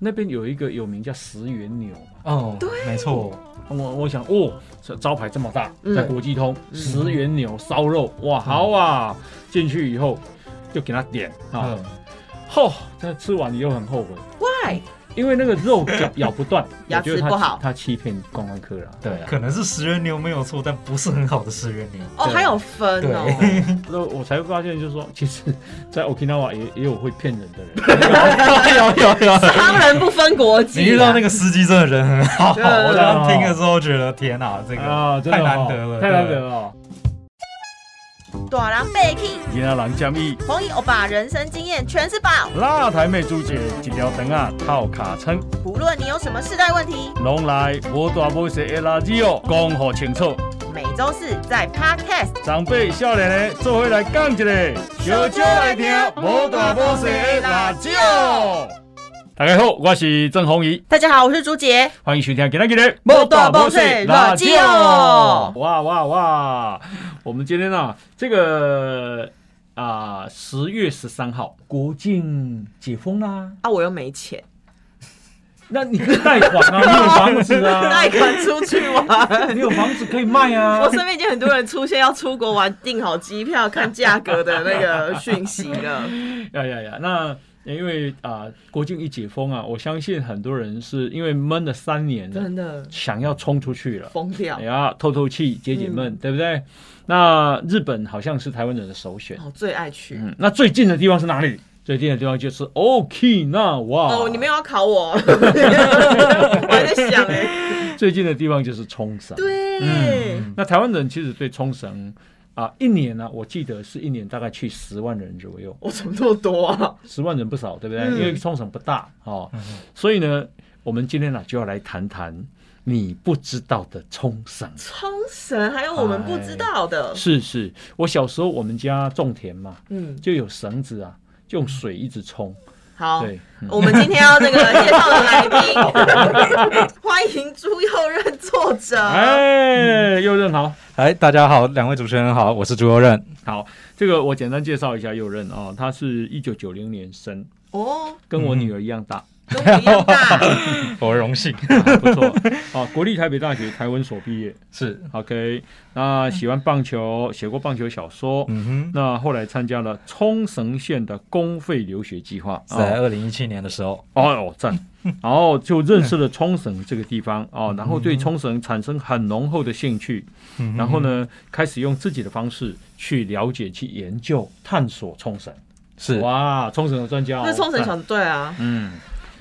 那边有一个有名叫石原牛嘛，哦，对，没错，我我想哦，这招牌这么大，嗯。在国际通嗯。石原牛烧肉，哇，好啊！进去以后就给他点啊，嗯，吼，这吃完以后很后悔，Why？因为那个肉咬咬不断，牙齿不好他欺骗观光客了。对啊，可能是食人牛没有错，但不是很好的食人牛。哦，对还有分哦。对，那我才会发现，就是说，其实，在 Okinawa 也也有会骗人的人。有有有，商人不分国籍、啊。你遇到那个司机真的人很好，我刚刚听了之后觉得天哪，这啊，个太难得了，太难得了。大人被 king，今仔人建议，红衣欧巴人生经验全是宝。辣台妹主姐一条肠啊套卡称，不论你有什么世代问题，拢来无大无小的垃圾哦，讲好清楚。每周四在 Podcast。长辈少年的做伙来讲一个，小少来听无大无小的辣椒。大家好，我是郑红怡，大家好，我是朱杰。欢迎收听今天的无大无小辣椒哇哇哇！我们今天啊，这个啊十、月十三号国境解封啦、啊，我又没钱，那你可以贷款啊，你有房子啊，贷款出去玩。你有房子可以卖啊。我身边已经很多人出现要出国玩、订好机票、看价格的那个讯息了。呀呀呀！那因为啊、国境一解封啊，我相信很多人是因为闷了三年了，真的想要冲出去了，疯掉哎，呀，透透气、解解嗯闷，对不对？那日本好像是台湾人的首选。哦最爱去。嗯，那最近的地方是哪里？最近的地方就是 Okinawa。哦，你们又要考我？我还在想哎。最近的地方就是冲绳。对，嗯那台湾人其实对冲绳啊，一年呢、我记得是一年大概去十万人左右，我怎么这么多啊？十万人不少，对不对？嗯因为冲绳不大哦，所以呢，我们今天呢、就要来谈谈你不知道的冲绳。冲绳还有我们不知道的。是是，我小时候我们家种田嘛，嗯，就有绳子啊，就用水一直冲。好。我们今天要这个介绍的来宾，欢迎朱佑任作者。哎，佑任好。哎，大家好，两位主持人好，我是朱佑任。好，这个我简单介绍一下佑任哦，他是一九九零年生，哦，跟我女儿一样大，跟我一样大。我荣幸啊不错。好，国立台北大学台文所毕业是，，OK。那喜欢棒球，写过棒球小说。嗯哼，那后来参加了冲绳县的公费留学计划，在二零一七年的时候，哦哦赞，然后就认识了冲绳这个地方哦，然后对冲绳产生很浓厚的兴趣，嗯然后？呢，开始用自己的方式去了解、去研究、探索冲绳。是，哇，冲绳的专家、哦，那冲绳小队啊，嗯，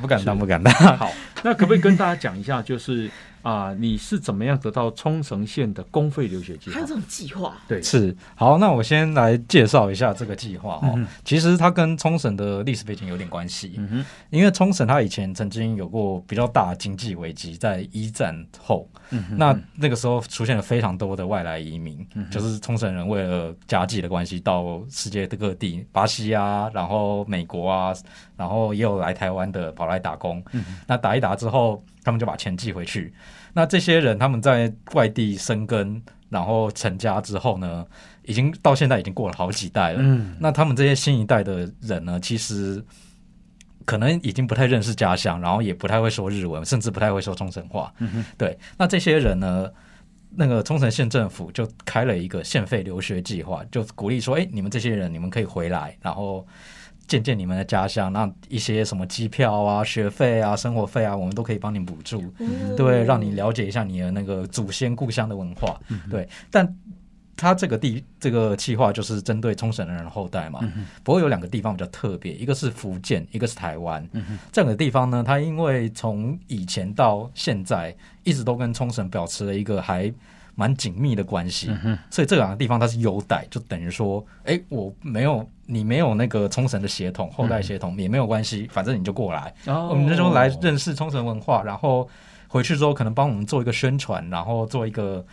不敢当，不敢当。好，那可不可以跟大家讲一下，就是啊、你是怎么样得到冲绳县的公费留学计划还有？这种计划。对，是，好，那我先来介绍一下这个计划哦。嗯其实它跟冲绳的历史背景有点关系，嗯哼，因为冲绳它以前曾经有过比较大的经济危机，在一战后，嗯那那个时候出现了非常多的外来移民，嗯就是冲绳人为了家计的关系，到世界的各地，巴西啊，然后美国啊，然后也有来台湾的跑来打工。嗯那打一打之后，他们就把钱寄回去。那这些人他们在外地生根，然后成家之后呢，已经到现在已经过了好几代了。嗯那他们这些新一代的人呢，其实可能已经不太认识家乡，然后也不太会说日文，甚至不太会说冲绳话。嗯对，那这些人呢，那个冲绳县政府就开了一个县费留学计划，就鼓励说，哎，你们这些人你们可以回来，然后。见见你们的家乡，那一些什么机票啊、学费啊、生活费啊，我们都可以帮你补助。嗯对，让你了解一下你的那个祖先故乡的文化。嗯对，但他这个地这个计划就是针对冲绳人的后代嘛。嗯不过有两个地方比较特别，一个是福建，一个是台湾。嗯这两个地方呢，它因为从以前到现在一直都跟冲绳保持了一个还蛮紧密的关系。嗯所以这两个地方它是优待，就等于说，哎，我没有你没有那个冲绳的血统，后代血统也没有关系，反正你就过来，哦。我们那时候来认识冲绳文化，然后回去之后可能帮我们做一个宣传，然后做一个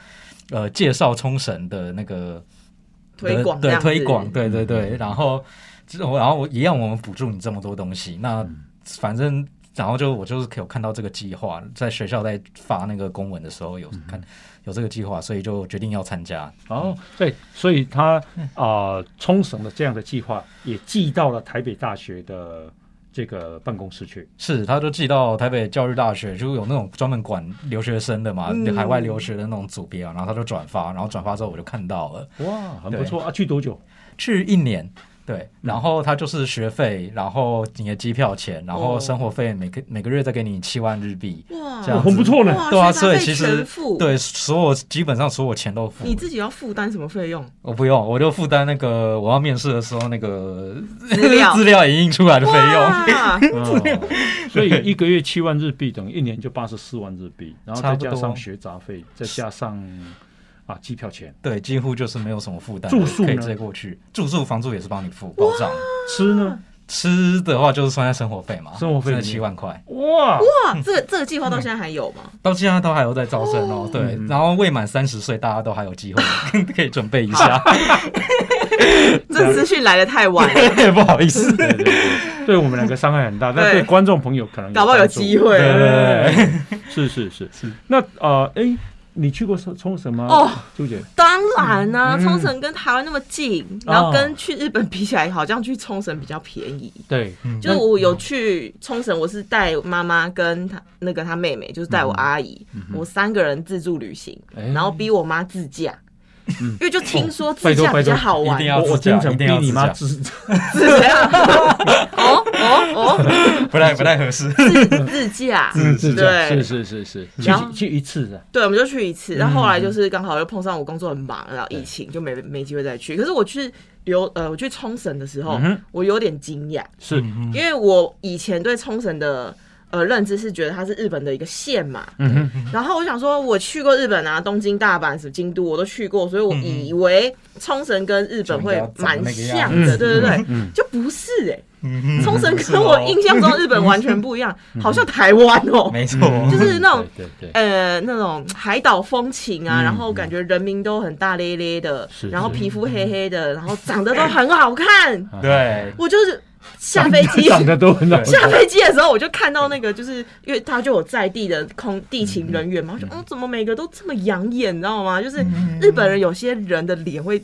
呃介绍冲绳的那个推广对推广，对对对，然后之后然后一样我们补助你这么多东西，那反正。然后就我就是有看到这个计划，在学校在发那个公文的时候有看有这个计划，所以就决定要参加。哦，对，所以他啊、冲绳的这样的计划也寄到了台北大学的这个办公室去。是，他就寄到台北教育大学，就有那种专门管留学生的嘛，嗯海外留学的那种组别啊，然后他就转发，然后转发之后我就看到了，哇，很不错啊！去多久？去一年。对，然后他就是学费，然后你的机票钱，然后哦生活费每个每个月再给你七万日币，哇，这样很不错呢。哇，对啊所以其实对，所有基本上所有钱都付。你自己要负担什么费用？我不用，我就负担那个我要面试的时候那个资料 资料影印出来的费用。所以一个月七万日币，等于一年就八十四万日币，然后再加上学杂费，再加上啊机票钱，对，几乎就是没有什么负担，住宿可以直接过去。住宿、房租也是帮你付，保障。吃呢？吃的话就是算在生活费嘛，生活费七万块，哇，哇，这个这个计划到现在还有吗？到现在都还有在招生哦。对，嗯然后未满三十岁，大家都还有机会 可以准备一下。这资讯来的太晚了，不好意思，对我们两个伤害很大，但对对观众朋友可能搞不好有机会。对对对，是是是是。那呃，哎，你去过冲冲绳吗？哦，朱姐，当然呢、嗯冲绳跟台湾那么近，然后跟去日本比起来，好像去冲绳比较便宜。对，就是我有去冲绳，我是带妈妈跟她那个她妹妹，就是带我阿姨，我三个人自助旅行，哎。然后逼我妈自驾，因为就听说自驾比较好玩，我我经常逼你妈自自自驾。哦哦哦，不太不太合适。自自驾，自自驾，对。是是是是，去去一次的，对，我们就去一次，然后后来就是刚好又碰上我工作很忙，然后疫情就没没机会再去。可是我去留呃，我去冲绳的时候，嗯我有点惊讶，是，嗯因为我以前对冲绳的呃认知是觉得它是日本的一个县嘛，嗯哼，然后我想说我去过日本啊，东京、大阪、什么京都我都去过，所以我以为冲绳跟日本会蛮像的，对对对，嗯就不是哎、嗯冲绳跟我印象中日本完全不一样，好像台湾哦、没错，就是那种对对对，呃，那种海岛风情啊，嗯然后感觉人民都很大咧咧的是，然后皮肤黑黑的，然后长得都很好看。对，我就是下飞机，长得都很好，下飞机的时候我就看到那个，就是因为他就有在地的空地勤人员嘛，我就嗯，怎么每个都这么养眼，你知道吗？就是日本人有些人的脸会。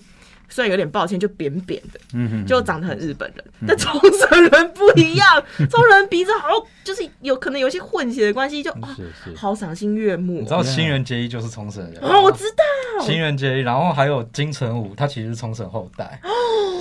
虽然有点抱歉，就扁扁的，嗯哼，就长得很日本人，但冲绳人不一样，冲绳人鼻子好，就是有可能有些混血的关系，就啊，是是，好赏心悦目哦。你知道新垣结衣就是冲绳人啊，我知道，新垣结衣，然后还有金城武，他其实是冲绳后代，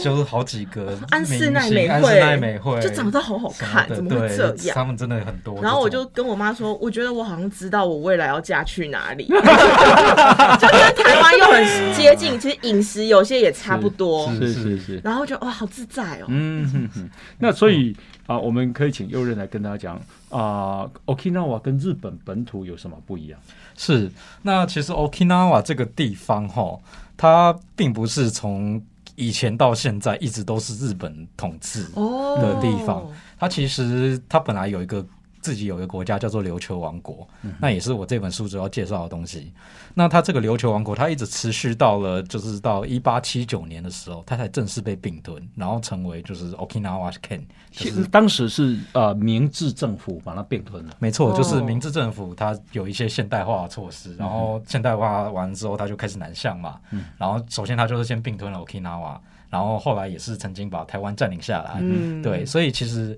就是好几个安室奈美惠安室奈美惠就长得好好看，怎么会这样？他们真的很多。然后我就跟我妈说，我觉得我好像知道我未来要嫁去哪里，就跟台湾又很接近，其实饮食有些也差不多。是是是，然后就哇，好自在哦。嗯哼哼，那所以啊，我们可以请右任来跟大家讲啊，Okinawa 跟日本本土有什么不一样？是那其实 Okinawa 这个地方哈，它并不是从以前到现在一直都是日本统治，哦的地方它其实它本来有一个自己有一个国家叫做琉球王国，那也是我这本书主要介绍的东西。那它这个琉球王国，它一直持续到了就是到一八七九年的时候，它才正式被并吞，然后成为就是 Okinawa Ken，就是当时是呃明治政府把它并吞了，没错，哦就是明治政府它有一些现代化的措施，然后现代化完之后，它就开始南向嘛。然后首先它就是先并吞了 Okinawa，然后后来也是曾经把台湾占领下来。嗯对，所以其实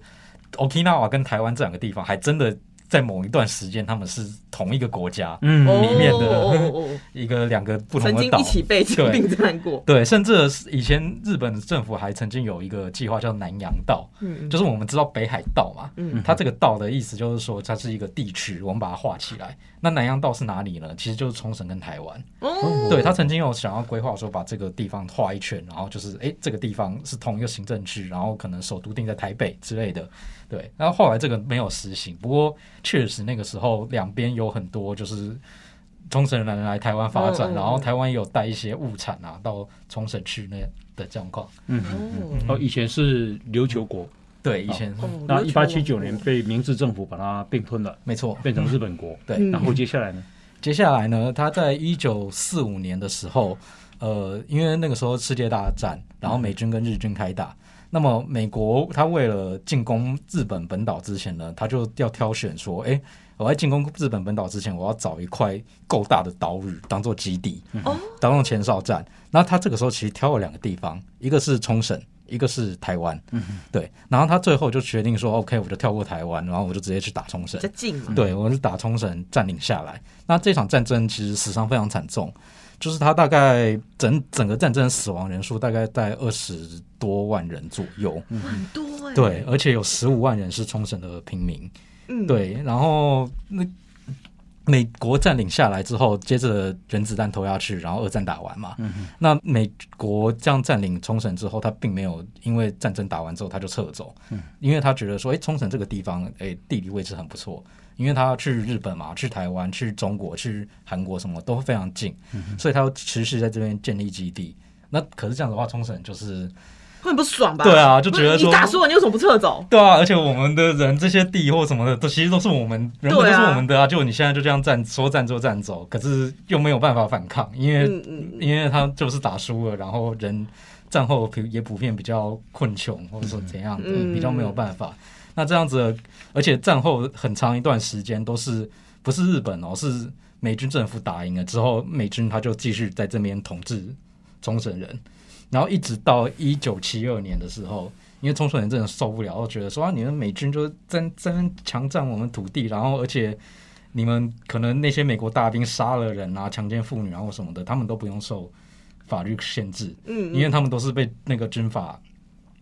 Okinawa 跟台湾这两个地方还真的在某一段时间他们是同一个国家，嗯哦里面的一个两个不同的岛曾经一。起被对并战过。对，甚至以前日本的政府还曾经有一个计划叫南洋道，嗯就是我们知道北海道嘛，嗯它这个道的意思就是说它是一个地区，我们把它画起来。那南洋道是哪里呢？其实就是冲绳跟台湾。哦，对他曾经有想要规划说把这个地方画一圈，然后就是诶，这个地方是同一个行政区，然后可能首都定在台北之类的。对，然后后来这个没有实行，不过确实那个时候两边有很多就是冲绳人来台湾发展，嗯嗯嗯然后台湾也有带一些物产啊到冲绳去那的状况。嗯哦哦，以前是琉球国，对，以前、哦那一八七九年被明治政府把它并吞了，没错，变成日本国。对嗯然后接下来呢？接下来呢，他在一九四五年的时候，呃，因为那个时候世界大战，然后美军跟日军开打，那么美国他为了进攻日本本岛之前呢，他就要挑选说，诶，我在进攻日本本岛之前，我要找一块够大的岛屿当做基地，哦当做前哨站。那他这个时候其实挑了两个地方，一个是冲绳，一个是台湾，对，然后他最后就决定说，OK，我就跳过台湾，然后我就直接去打冲绳。对，我是打冲绳占领下来。那这场战争其实死伤非常惨重，就是他大概整整个战争死亡人数大概在二十多万人左右，很多哎、对，，而且有十五万人是冲绳的平民，嗯，对，然后那美国占领下来之后，接着原子弹投下去，然后二战打完嘛。那美国这样占领冲绳之后，他并没有因为战争打完之后他就撤走，因为他觉得说，哎，冲绳这个地方，哎，地理位置很不错，因为他要去日本嘛，去台湾、去中国、去韩国什么都非常近，所以他要持续在这边建立基地。那可是这样的话，冲绳就是会很不爽吧？对啊就觉得说你打输了，你为什么不撤走？对啊，而且我们的人这些地或什么的，都其实都是我们人本都是我们的啊。就你现在就这样站说站就站走，可是又没有办法反抗，因为、因为他就是打输了，然后人战后普也普遍比较困穷，或者说怎样的，嗯比较没有办法。那这样子，而且战后很长一段时间都是不是日本哦，是美军政府打赢了之后，美军他就继续在这边统治冲绳人，然后一直到一九七二年的时候，因为冲绳人真的受不了，觉得说啊，你们美军就是在在强占我们土地，然后而且你们可能那些美国大兵杀了人啊、强奸妇女啊或什么的，他们都不用受法律限制，嗯，因为他们都是被那个军法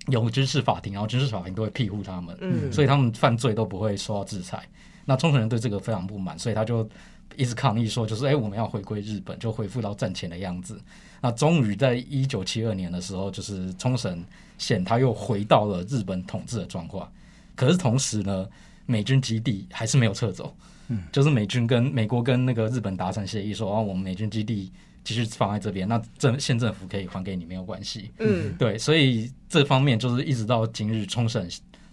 有军事法庭，然后军事法庭都会庇护他们，嗯所以他们犯罪都不会受到制裁。那冲绳人对这个非常不满，所以他就一直抗议说，就是哎、我们要回归日本，就恢复到战前的样子。那终于在一九七二年的时候，就是冲绳县他又回到了日本统治的状况。可是同时呢，美军基地还是没有撤走，嗯，就是美军跟美国跟那个日本达成协议说，啊，我们美军基地继续放在这边，那政县政府可以还给你没有关系，嗯。对，所以这方面就是一直到今日，冲绳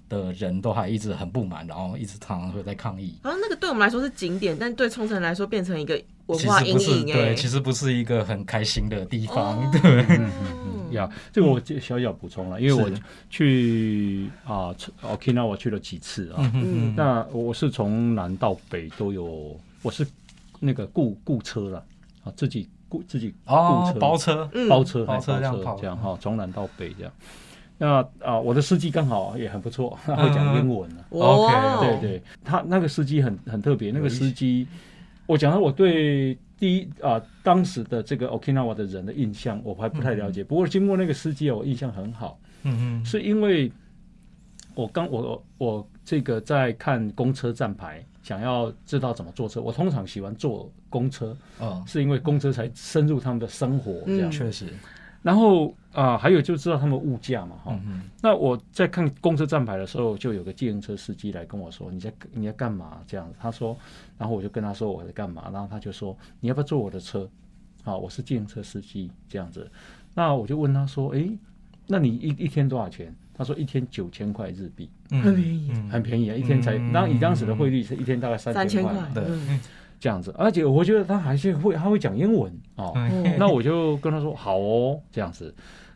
的人都还一直很不满，然后一直常常会在抗议。好像那个对我们来说是景点，但对冲绳来说变成一个文化阴实不是影哎、对，其实不是一个很开心的地方，哦。对，呀，这个我小小补充了，因为我去啊 Okinawa 我去了几次啊，嗯。那我是从南到北都有，我是那个雇雇车了啊，自己雇自己雇哦车，包车，嗯包车，包哎车这样跑这样哈，从南到北这样。那啊，我的司机刚好也很不错，他会讲英文啊。哇 OK，对对，他那个司机很很特别，那个司机，我讲到我对第一啊当时的这个 Okinawa 的人的印象，我还不太了解。不过经过那个司机，我印象很好，嗯是因为我刚我我这个在看公车站牌，想要知道怎么坐车。我通常喜欢坐公车，嗯，哦，是因为公车才深入他们的生活这样。嗯确实，然后啊、还有就知道他们物价嘛，哈、嗯那我在看公车站牌的时候，就有个计程车司机来跟我说：“你在你在干嘛？”这样子，他说，然后我就跟他说我在干嘛，然后他就说：“你要不要坐我的车？”啊，我是计程车司机这样子。那我就问他说：“诶，那你一一天多少钱？”他说：“一天九千块日币，嗯很便宜嗯很便宜啊，一天才。当以当时的汇率是一天大概三三千块块，对嗯这样子，而且我觉得他还是会他会讲英文哦。嗯那我就跟他说好哦，这样子。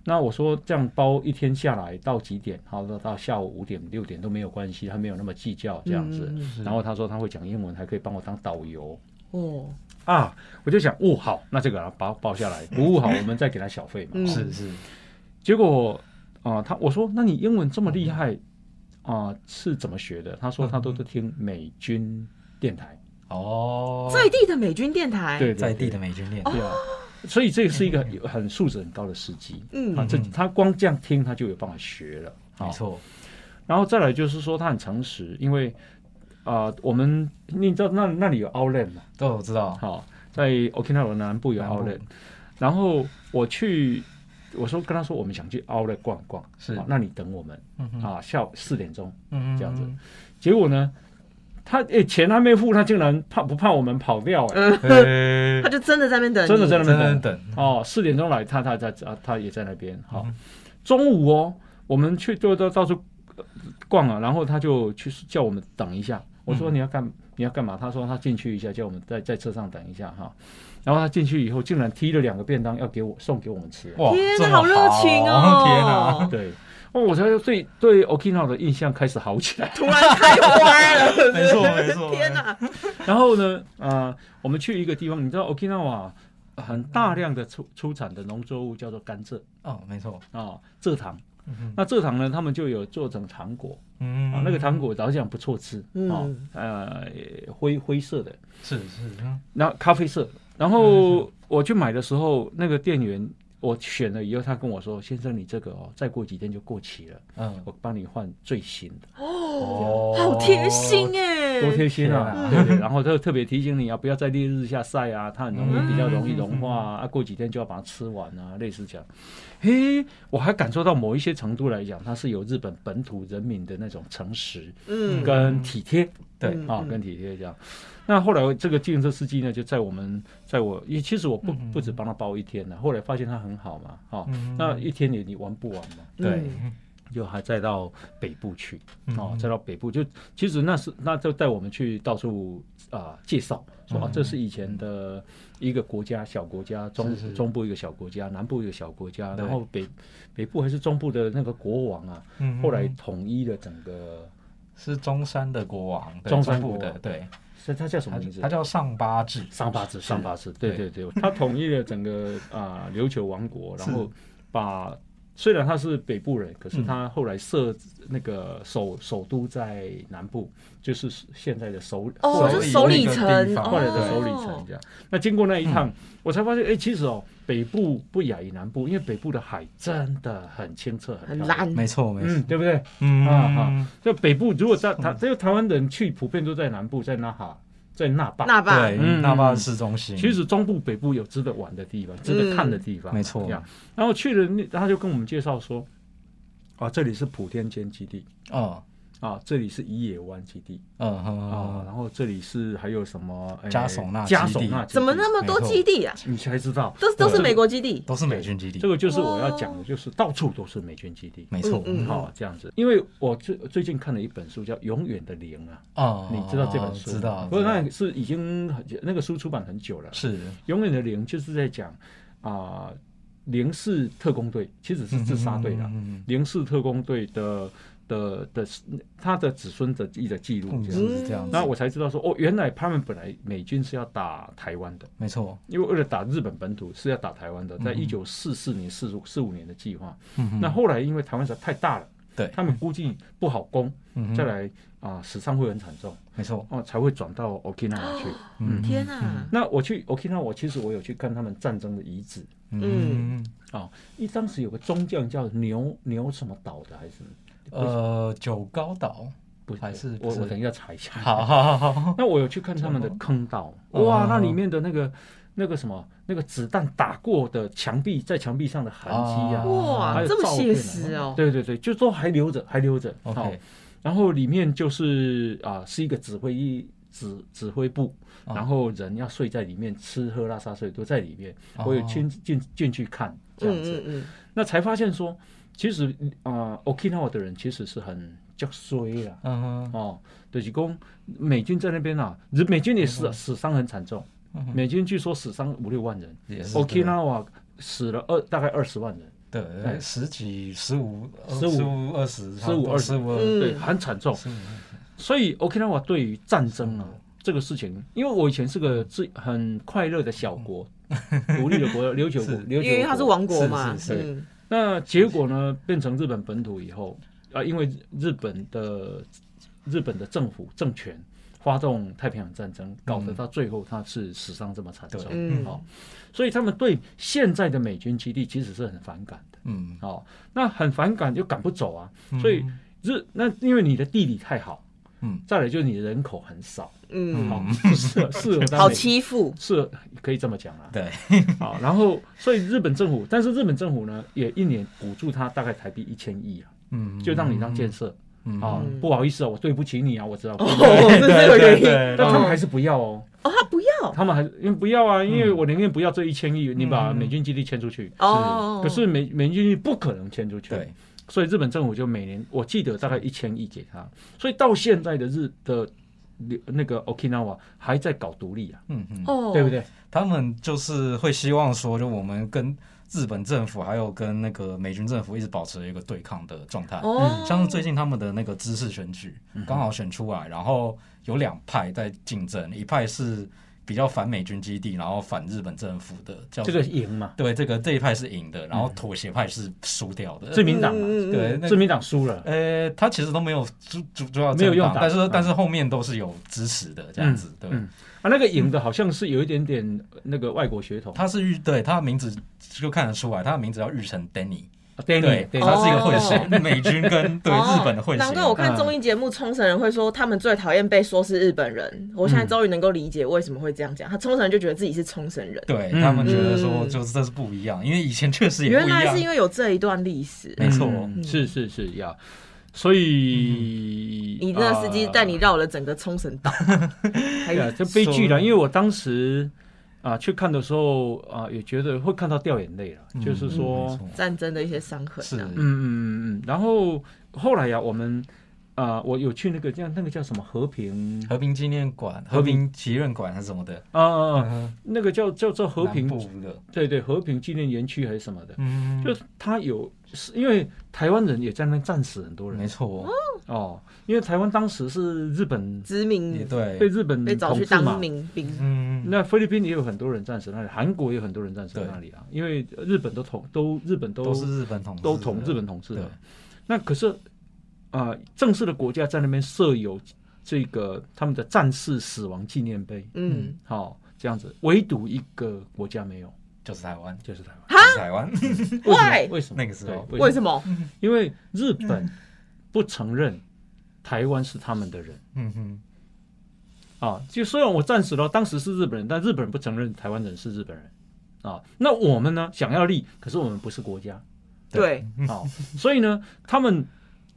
那我说这样包一天下来到几点？好，到到下午五点六点都没有关系，他没有那么计较这样子。然后他说他会讲英文，还可以帮我当导游哦，啊。我就想，哦，好，那这个啊包包下来，服务好，我们再给他小费嘛。是是，结果啊、他我说那你英文这么厉害啊、是怎么学的？他说他都是听美军电台，哦，在地的美军电台，对对在地的美军店，对啊，所以这个是一个有很素质很高的司机。嗯。啊，这嗯他光这样听他就有办法学了，啊没错，然后再来就是说他很诚实，因为啊、我们你知道那那里有 Outlet 嘛？对，我知道，好、在 Okinawa 南部有南部。Outlet，然后我去，我说跟他说我们想去 Outlet 逛逛，是。啊那你等我们嗯啊，下午四点钟。嗯这样子。结果呢，他诶、钱还没付，他竟然怕不怕我们跑掉、诶呃 他就真的在那边等，真的在那真边等。哦，四点钟来，他他在啊，他也在那边。好、嗯中午哦，我们去就到到处呃逛啊，然后他就去叫我们等一下。我说嗯。你要干、你要干嘛？他说他进去一下，叫我们在在车上等一下哈。然后他进去以后，竟然踢了两个便当要给我送给我们吃。哇，天哪，这么好热情哦！天哪，对，哦，我才对对 Okinawa 的印象开始好起来。突然开花了，没错没错天哪，然后呢，啊，我们去一个地方，你知道 Okinawa 很大量的出出产的农作物叫做甘蔗哦，没错，啊，蔗糖。那蔗糖呢，他们就有做成糖果。嗯。啊，那个糖果老实讲不错吃嗯。哦，呃，灰灰色的，是是，嗯。那咖啡色。然后我去买的时候，那个店员我选了以后，他跟我说：“先生，你这个哦，再过几天就过期了，嗯，我帮你换最新的。”哦好贴心哎，多贴心啊！对对，然后他特别提醒你啊，不要在烈日下晒啊，它很容易比较容易融化啊，啊过几天就要把它吃完啊，类似这样。嘿，我还感受到某一些程度来讲，它是有日本本土人民的那种诚实嗯，跟体贴对嗯啊，跟体贴这样。那后来这个自行车司机呢，就在我们在我，因为其实我不不止帮他包一天呢，后来发现他很好嘛，哦，那一天你你玩不完嘛，对，就还再到北部去嗯哦，再到北部就其实那是那就带我们去到处啊、介绍，说啊这是以前的一个国家小国家，中中部一个小国家，南部一个小国家，然后北北部还是中部的那个国王啊，嗯后来统一了整个，是中山的国王，对中山国的对，是他叫什么名字？他叫上八治，上八治，上八字，对。对对对，他统一了整个啊琉球王国，然后把虽然他是北部人，可是他后来设那个首首都在南部，就是现在的首首里城地，方后来的哦。首里城这样。那经过那一趟，我才发现，哎，其实哦，北部不亚于南部，因为北部的海真的很清澈，很。蓝，没错没嗯，错，对不对？嗯。啊哈，就北部如果在台，只有台湾人去，普遍都在南部，在那哈，在那霸。那霸，对，嗯。那霸市中心，其实中部、北部有值得玩的地方，值得看的地方，没错，然后去了那，他就跟我们介绍说，啊，这里是普天间基地，嗯啊，这里是伊野湾基地，嗯哼啊，嗯，然后这里是还有什么？哎加索纳基地。加索纳怎么那么多基地啊？你才知道？都都是美国基地，都是美军基地。这，个就是我要讲的，就是到处都是美军基地。没错，好、这样子，因为我最最近看了一本书叫《永远的零》啊，哦，你知道这本书吗？知道，不过那是已经那个书出版很久了。是永远的零就是在讲啊，零式特工队其实是自杀队啦，嗯零式特工队的的的他的子孙的一的记录嗯这样。是这样子那，我才知道说，哦，原来他们本来美军是要打台湾的，没错，因为为了打日本本土是要打台湾的，在嗯一九四四年、四五四五年的计划。那后来因为台湾实在太大了，对他们估计不好攻，再来啊死伤会很惨重，没错，哦才会转到 Okinawa 去。嗯天哪，那我去 Okinawa，我其实我有去看他们战争的遗址。嗯啊，因为当时有个中将叫牛牛什么岛的，还是呃九高岛，不还是我我等一下查一下。好好好好，那我有去看他们的坑道，哦哇，那里面的那个那个什么那个子弹打过的墙壁，在墙壁上的痕迹啊，哦哇这么写实哦，对对对，就都还留着，还留着。好 OK，然后里面就是啊，是一个指挥一指指挥部，哦然后人要睡在里面，吃喝拉撒睡都在里面。哦。我有进进进去看这样子，嗯嗯。那才发现说，其实啊、o k i n a w a 的人其实是很较衰啊。嗯哼。哦，就是讲美军在那边啊，美军也死死伤很惨重，美军据说死伤五六万人，Okinawa 死了二大概二十万人，对哎。十几十五十五。二十15 20十五嗯。对，很惨重。所以 Okinawa 对于战争啊这个事情，因为我以前是个自很快乐的小国，独立的国，琉球国，琉球因为它是王国嘛，是是是。嗯那结果呢，变成日本本土以后啊，因为日本的日本的政府政权发动太平洋战争，搞得到最后他是死伤这么惨重，对。嗯。哦，所以他们对现在的美军基地其实是很反感的，嗯，哦，那很反感又赶不走啊，所以日那因为你的地理太好，嗯，再来就是你的人口很少，嗯，好、适合适合当好欺负，是可以这么讲啊，对，好，然后所以日本政府，但是日本政府呢，也一年补助他大概台币一千亿啊，嗯，就让你当建设。嗯。啊嗯，不好意思啊，我对不起你啊，我知道，哦，是这个原因，对但他们还是不要哦，哦，他不要，他们还因为不要啊，因为我宁愿不要这一千亿，你把嗯。美军基地迁出去，哦，可是美美军基地不可能迁出去，对，所以日本政府就每年我记得大概一千亿给他，所以到现在的日的那个 Okinawa 还在搞独立啊，嗯嗯，哦，对不？对？他们就是会希望说，就我们跟日本政府还有跟那个美军政府一直保持一个对抗的状态。哦，像是最近他们的那个知识选举嗯刚好选出来，然后有两派在竞争，一派是比较反美军基地，然后反日本政府的，叫这个赢嘛，对这个这一派是赢的，然后妥协派是输掉的。自民党嘛，嗯。对，那自民党输了，呃，他其实都没有主主主要没有用但是但是后面都是有支持的这样子，对。嗯。啊，那个赢的好像是有一点点那个外国血统。他是玉，对他的名字就看得出来，他的名字叫玉成 Danny，，Danny，对，他是一个混哦血，美军跟对哦日本的混血。难怪我看综艺节目，冲绳人会说他们最讨厌被说是日本人。我现在终于能够理解为什么会这样讲。他冲绳人就觉得自己是冲绳人，嗯对他们觉得说，嗯就是这是不一样，因为以前确实也原来是。因为有这一段历史。没错嗯是是是要，所以你那个司机带你绕了整个冲绳岛，还对啊，这悲剧了。因为我当时啊去看的时候啊，也觉得会看到掉眼泪了，嗯就是说，战争的一些伤痕。是嗯嗯嗯嗯，然后后来呀，我们啊，我有去那个叫那个叫什么和平和平纪念馆、和平和平祈愿馆还是什么的，啊啊啊，嗯那个叫叫做和平对对，和平纪念园区还是什么的，嗯，就他有，是因为台湾人也在那战死很多人没错，哦，哦因为台湾当时是日本殖民，对被对，日本被找去统治嘛当，民兵，嗯，那菲律宾也有很多人战死那里，韩国也有很多人战死那里啊，因为日本都统都日本都都是日本统都统日本统治的。那可是啊、呃正式的国家在那边设有这个他们的战士死亡纪念碑，嗯，好、这样子，唯独一个国家没有，就是台湾，就是台湾。就是台湾，为什 Why？么？为什么？那个时候对为什么？因为日本不承认台湾是他们的人嗯哼，啊。就虽然我战死了，当时是日本人，但日本人不承认台湾人是日本人啊。那我们呢，想要立，可是我们不是国家对，啊，所以呢，他们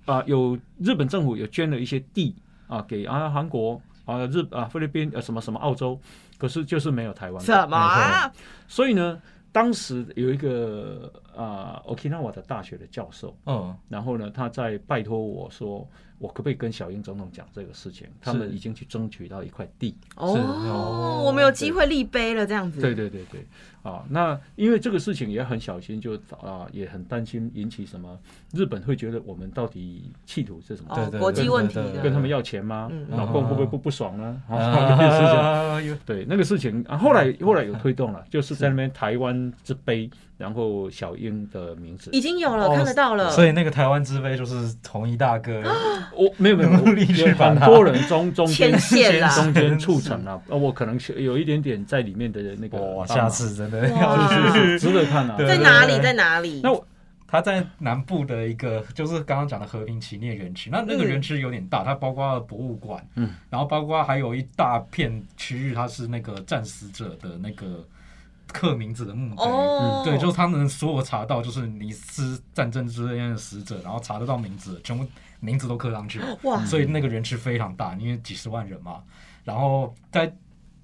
啊有日本政府有捐了一些地啊给啊韩国啊日啊菲律宾呃什么什么澳洲，可是就是没有台湾。什么啊？所以呢，当时有一个啊 Okinawa 的大学的教授。嗯，然后呢，他在拜托我说，我可不可以跟小英总统讲这个事情？他们已经去争取到一块地。哦哦，我们有机会立碑了，这样子。对对对对，啊，那因为这个事情也很小心，就啊也很担心引起什么日本会觉得我们到底企图是什么？哦，对对国际问题。跟他们要钱吗？嗯老公会不会不不爽呢？啊，对那个事情啊，后来 后来有推动了，就是在那边台湾之碑，然后小英的名字。已经有了，哦看得到了。所以那个台湾之杯就是同一大哥，我没有没有，努力去有很多人中中间牵线啦中间促成了，呃，我可能是有一点点在里面的那个哇，下次真的要去。是值得看啊。对在哪里？在哪里？那我它在南部的一个，就是刚刚讲的和平祈念园区。那那个嗯园区有点大，它包括了博物馆，嗯，然后包括还有一大片区域，它是那个战死者的那个刻名字的墓碑。哦，对，就是他们所有查到，就是你是战争之间的死者，然后查得到名字，全部名字都刻上去了。哇，所以那个人是非常大，因为几十万人嘛。然后在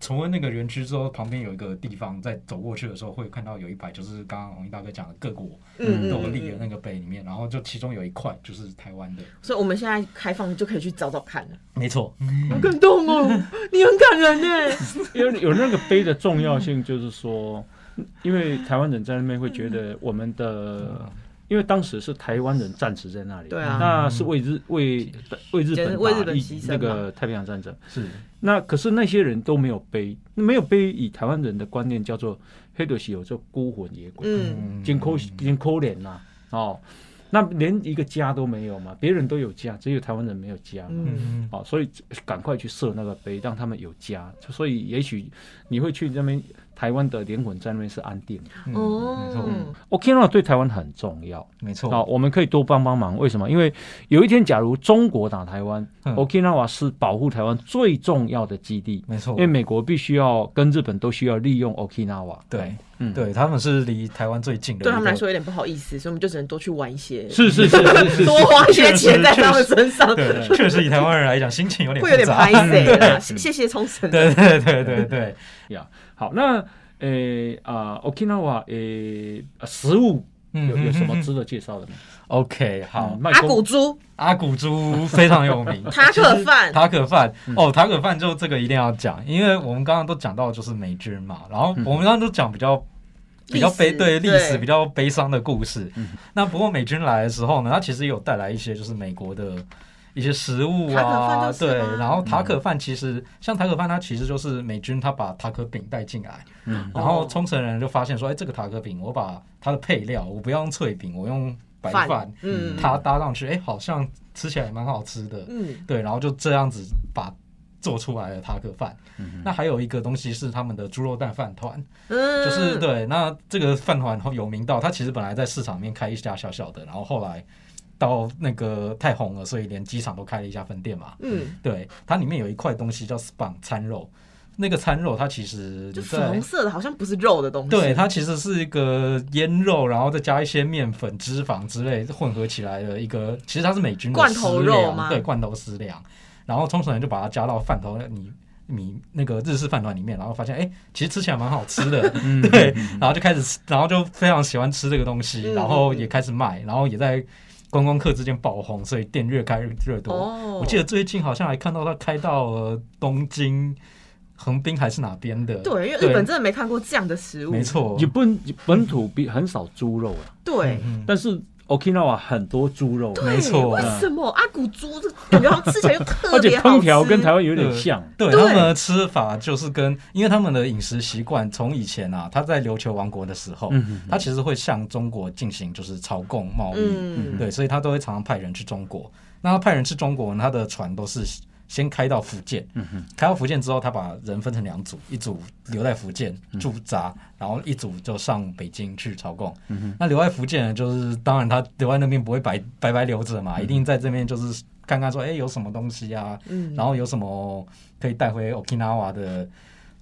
重温那个园区之后，旁边有一个地方，在走过去的时候会看到有一排，就是刚刚红衣大哥讲的各国嗯都有立的那个碑里面，然后就其中有一块就是台湾的，所以我们现在开放就可以去找找看了。没错，好感动哦，你很感人呢。有有那个碑的重要性，就是说，因为台湾人在那边会觉得我们的，因为当时是台湾人战死在那里，对啊。那是为日为为日本为日本牺牲那个太平洋战争。是。那可是那些人都没有碑，没有碑，以台湾人的观念叫做黑德西有这孤魂野鬼，嗯，真可真可怜呐，哦，那连一个家都没有嘛，别人都有家，只有台湾人没有家嘛。嗯嗯，哦，所以赶快去设那个碑，让他们有家。所以也许你会去那边，台湾的灵魂在那边是安定的。嗯没错，哦，Okinawa 对台湾很重要没错，啊、我们可以多帮帮忙。为什么？因为有一天，假如中国打台湾、嗯 o k i n a w a 是保护台湾最重要的基地，没错因为，美国必须要跟日本都需要利用 Okinawa。对，嗯，对，他们是离台湾最近的，对他们来，说有点不好意思，所以我们就只能多去玩一些，是是是是是多花一些钱在他们身上，对，确实以台湾人来讲，心情有点会有点复杂拍碎啦。谢谢冲绳。对对对对对，呀。好，那诶啊、Okinawa 诶、食物嗯有有什么值得介绍的吗？OK，好阿古猪、阿古猪非常有名，塔可饭，塔可饭嗯。哦，塔可饭就这个一定要讲，因为我们刚刚都讲到就是美军嘛，然后我们刚刚都讲比较。比较悲对历史。比较悲伤的故事。嗯。那不过美军来的时候呢，他其实有带来一些就是美国的一些食物啊，就是对，然后塔可饭其实、像塔可饭，它其实就是美军他把塔可饼带进来，嗯。然后冲绳人就发现说，哎，这个塔可饼我把它的配料我不要用脆饼，我用白饭，嗯，它搭上去，哎，好像吃起来蛮好吃的，嗯。对，然后就这样子把做出来的塔可饭。嗯那还有一个东西是他们的猪肉蛋饭团，嗯，就是对，那这个饭团有名到，它其实本来在市场里面开一家小小的，然后后来到那个太红了，所以连机场都开了一家分店嘛。嗯，对，它里面有一块东西叫 spam 餐肉，那个餐肉它其实红色的，好像不是肉的东西。对，它其实是一个腌肉，然后再加一些面粉、脂肪之类混合起来的一个，其实它是美军的罐头肉吗？对，罐头食粮。然后冲绳人就把它加到饭头你米那个日式饭团里面，然后发现哎、其实吃起来蛮好吃的，嗯对，然后就开始吃，然后就非常喜欢吃这个东西，嗯然后也开始卖，然后也在观光客之间爆红，所以店越开越多。哦，我记得最近好像还看到他开到了东京、横滨还是哪边的，对，因为日本真的没看过这样的食物。没，错，日本本土比很少猪肉啊，对。嗯但是 Okinawa 很多猪肉，没错为什么阿古猪这感觉好像吃起来又特而且别好吃？烹调跟台湾有点像。对对他们的吃法就是跟，因为他们的饮食习惯从以前啊，他在琉球王国的时候，嗯他其实会向中国进行就是朝贡贸易，嗯，对，所以他都会常常派人去中国。那他派人去中国，他的船都是先开到福建，嗯哼开到福建之后，他把人分成两组，一组留在福建驻扎，然后一组就上北京去朝贡。嗯哼。那留在福建的就是，当然他留在那边不会白白白留着嘛，一定在这边就是看看说，哎、有什么东西啊，嗯，然后有什么可以带回 Okinawa 的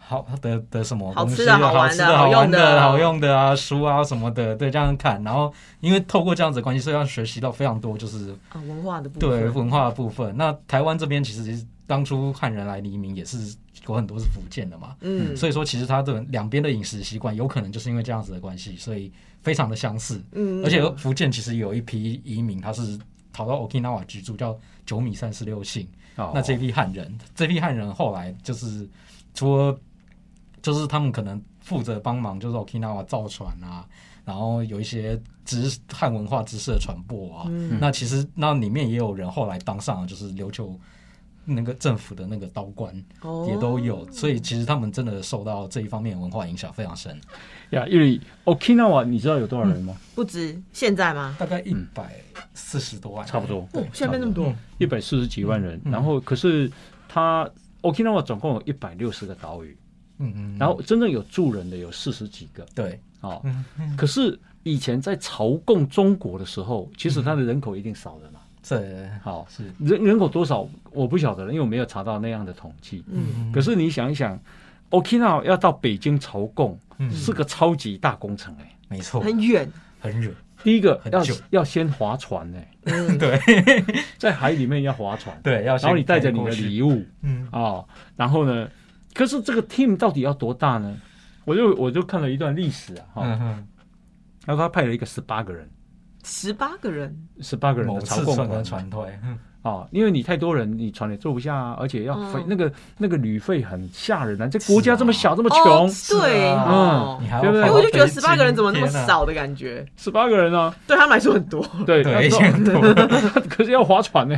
好的的什么东西啊，好吃的好吃的、好好用的玩的、好用的啊，书啊什么的，对，这样看。然后因为透过这样子的关系，所以要学习到非常多，就是啊文化的部分，对文化的部分。那台湾这边其实当初汉人来移民也是有很多是福建的嘛，嗯，所以说其实他的两边的饮食习惯有可能就是因为这样子的关系，所以非常的相似。嗯，而且福建其实有一批移民，他是逃到 Okinawa 居住，叫九米三十六姓。哦那这批汉人，这批汉人后来就是除了就是他们可能负责帮忙，就是 Okinawa 造船啊，然后有一些知汉文化知识的传播啊。嗯。那其实那里面也有人后来当上了就是琉球那个政府的那个刀官，哦。也都有，所以其实他们真的受到这一方面文化影响非常深。呀，因为 Okinawa 你知道有多少人吗？不止现在吗？大概一百四十多万，差不多。哦，现在变那么多。嗯，一百四十几万人。嗯。然后可是他 Okinawa 总共有一百六十个岛屿，嗯嗯，然后真正有住人的有四十几个。对，哦，嗯嗯，可是以前在朝贡中国的时候，其实它的人口一定少的嘛。这好，是。人人口多少我不晓得了，因为我没有查到那样的统计。嗯，可是你想一想，Okinawa 要到北京朝贡嗯。是个超级大工程哎、没错，很远，很远，第一个要要先划船哎、嗯，对。在海里面要划船，对，要然后你带着你的物，礼物。嗯。啊、然后呢，可是这个 team 到底要多大呢？我就我就看了一段历史啊，哈、嗯，然后他派了一个十八个人，十八个人，十八个人的朝贡次船的团船队，嗯。啊，因为你太多人，你船也坐不下啊，而且要费、嗯那个那个旅费很吓人啊，这国家这么小这么哦穷，对啊哦你，还对不对？我就觉得十八个人怎么那么少的感觉？十八个人啊，对他们来说很多，对，可是要划船呢、